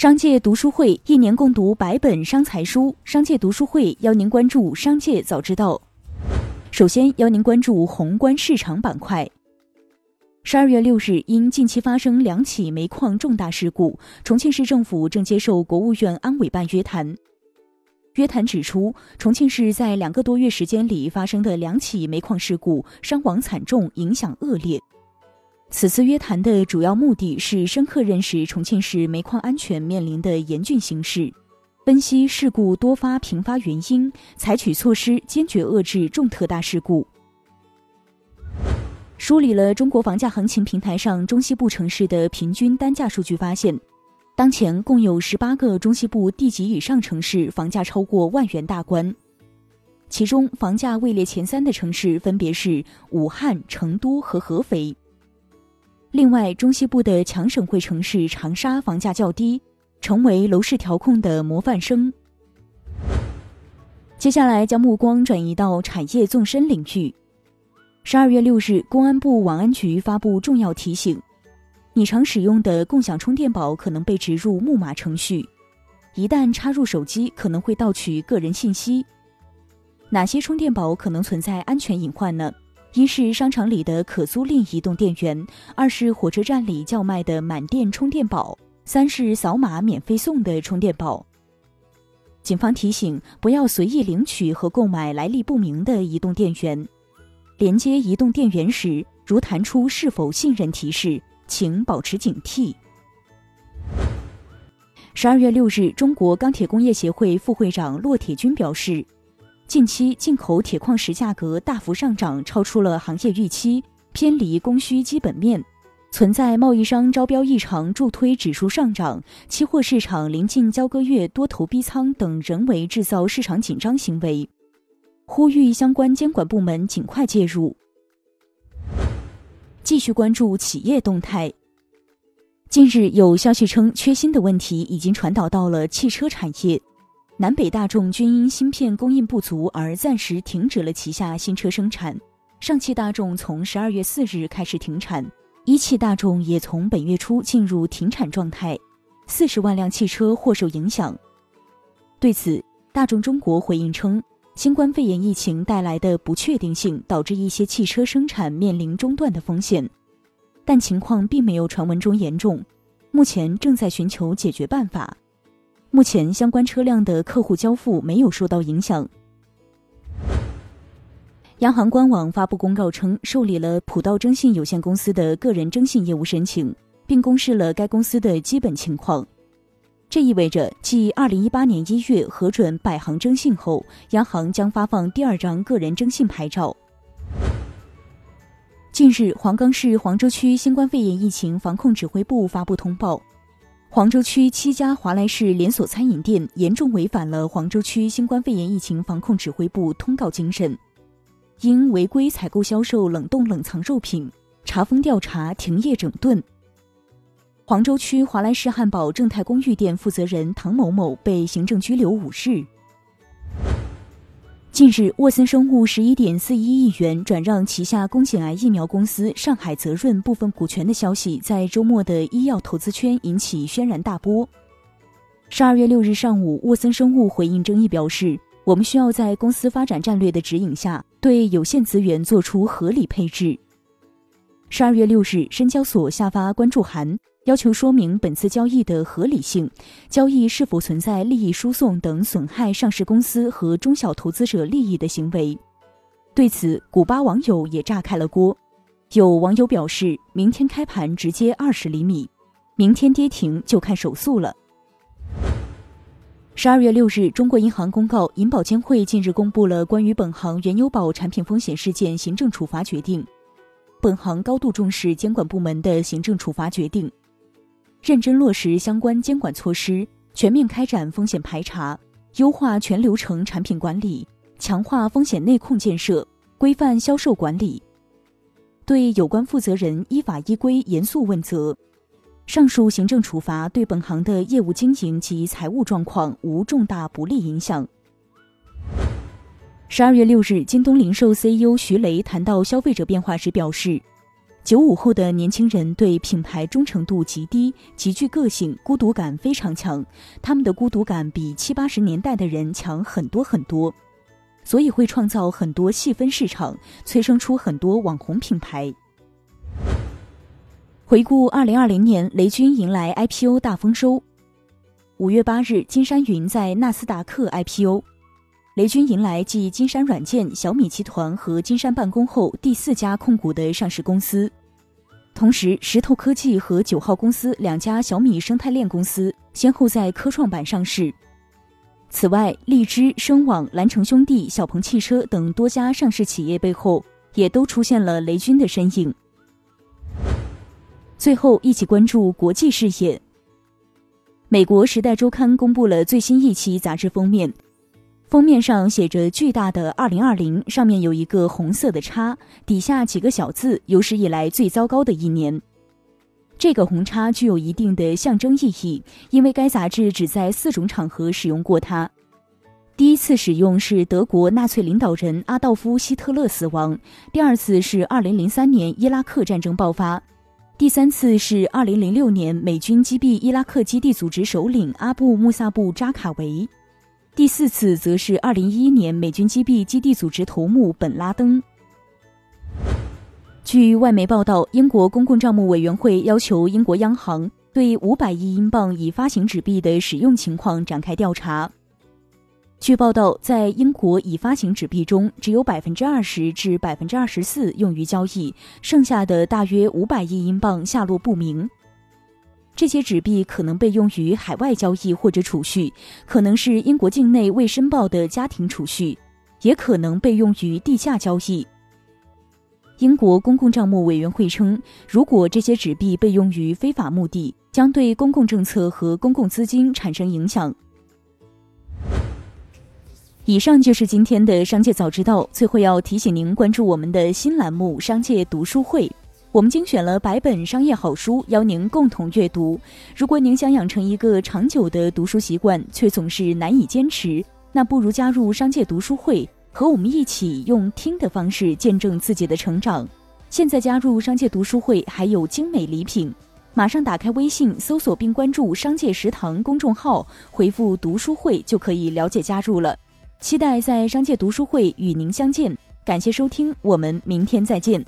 商界读书会一年共读百本商财书，商界读书会邀您关注商界早知道。首先邀您关注宏观市场板块。十二月六日，因近期发生两起煤矿重大事故，重庆市政府正接受国务院安委办约谈。约谈指出，重庆市在两个多月时间里发生的两起煤矿事故，伤亡惨重，影响恶劣。此次约谈的主要目的是深刻认识重庆市煤矿安全面临的严峻形势，分析事故多发频发原因，采取措施坚决遏制重特大事故。梳理了中国房价行情平台上中西部城市的平均单价数据，发现，当前共有十八个中西部地级以上城市房价超过万元大关，其中房价位列前三的城市分别是武汉、成都和合肥。另外，中西部的强省会城市长沙房价较低，成为楼市调控的模范生。接下来将目光转移到产业纵深领域。十二月六日，公安部网安局发布重要提醒：你常使用的共享充电宝可能被植入木马程序，一旦插入手机，可能会盗取个人信息。哪些充电宝可能存在安全隐患呢？一是商场里的可租赁移动电源，二是火车站里叫卖的满电充电宝，三是扫码免费送的充电宝。警方提醒，不要随意领取和购买来历不明的移动电源。连接移动电源时，如弹出是否信任提示，请保持警惕。十二月六日，中国钢铁工业协会副会长骆铁军表示。近期进口铁矿石价格大幅上涨，超出了行业预期，偏离供需基本面，存在贸易商招标异常助推指数上涨，期货市场临近交割月多头逼仓等人为制造市场紧张行为，呼吁相关监管部门尽快介入。继续关注企业动态。近日有消息称，缺芯的问题已经传导到了汽车产业。南北大众均因芯片供应不足而暂时停止了旗下新车生产，上汽大众从十二月四日开始停产，一汽大众也从本月初进入停产状态，四十万辆汽车或受影响。对此，大众中国回应称，新冠肺炎疫情带来的不确定性导致一些汽车生产面临中断的风险，但情况并没有传闻中严重，目前正在寻求解决办法。目前相关车辆的客户交付没有受到影响。央行官网发布公告称，受理了普道征信有限公司的个人征信业务申请，并公示了该公司的基本情况。这意味着，继二零一八年一月核准百行征信后，央行将发放第二张个人征信牌照。近日，黄冈市黄州区新冠肺炎疫情防控指挥部发布通报。黄州区七家华莱士连锁餐饮店严重违反了黄州区新冠肺炎疫情防控指挥部通告精神，因违规采购销售冷冻冷藏肉品，查封调查，停业整顿。黄州区华莱士汉堡正泰公寓店负责人唐某某被行政拘留五日。近日，沃森生物十一点四一亿元转让旗下宫颈癌疫苗公司上海泽润部分股权的消息，在周末的医药投资圈引起轩然大波。十二月六日上午，沃森生物回应争议表示：“我们需要在公司发展战略的指引下，对有限资源做出合理配置。”十二月六日，深交所下发关注函。要求说明本次交易的合理性，交易是否存在利益输送等损害上市公司和中小投资者利益的行为。对此，古巴网友也炸开了锅。有网友表示，明天开盘直接二十厘米，明天跌停就看手速了。十二月六日，中国银行公告，银保监会近日公布了关于本行原油宝产品风险事件行政处罚决定。本行高度重视监管部门的行政处罚决定。认真落实相关监管措施，全面开展风险排查，优化全流程产品管理，强化风险内控建设，规范销售管理，对有关负责人依法依规严肃问责。上述行政处罚对本行的业务经营及财务状况无重大不利影响。十二月六日，京东零售 CEO 徐雷谈到消费者变化时表示。九五后的年轻人对品牌忠诚度极低，极具个性，孤独感非常强。他们的孤独感比七八十年代的人强很多很多，所以会创造很多细分市场，催生出很多网红品牌。回顾二零二零年，雷军迎来 IPO 大丰收。五月八日，金山云在纳斯达克 IPO。雷军迎来继金山软件、小米集团和金山办公后第四家控股的上市公司，同时石头科技和九号公司两家小米生态链公司先后在科创板上市。此外，荔枝、声网、蓝城兄弟、小鹏汽车等多家上市企业背后也都出现了雷军的身影。最后，一起关注国际视野。美国《时代周刊》公布了最新一期杂志封面。封面上写着巨大的“二零二零”，上面有一个红色的叉，底下几个小字：“有史以来最糟糕的一年。”这个红叉具有一定的象征意义，因为该杂志只在四种场合使用过它。第一次使用是德国纳粹领导人阿道夫·希特勒死亡；第二次是二零零三年伊拉克战争爆发；第三次是二零零六年美军击毙伊拉克基地组织首领阿布·穆萨布·扎卡维。第四次则是二零一一年美军击毙基地组织头目本拉登。据外媒报道，英国公共账目委员会要求英国央行对五百亿英镑已发行纸币的使用情况展开调查。据报道，在英国已发行纸币中，只有百分之二十至百分之二十四用于交易，剩下的大约五百亿英镑下落不明。这些纸币可能被用于海外交易或者储蓄，可能是英国境内未申报的家庭储蓄，也可能被用于地下交易。英国公共账目委员会称，如果这些纸币被用于非法目的，将对公共政策和公共资金产生影响。以上就是今天的商界早知道。最后要提醒您关注我们的新栏目《商界读书会》。我们精选了百本商业好书，邀您共同阅读。如果您想养成一个长久的读书习惯，却总是难以坚持，那不如加入商界读书会，和我们一起用听的方式见证自己的成长。现在加入商界读书会还有精美礼品，马上打开微信搜索并关注“商界食堂”公众号，回复“读书会”就可以了解加入了。期待在商界读书会与您相见。感谢收听，我们明天再见。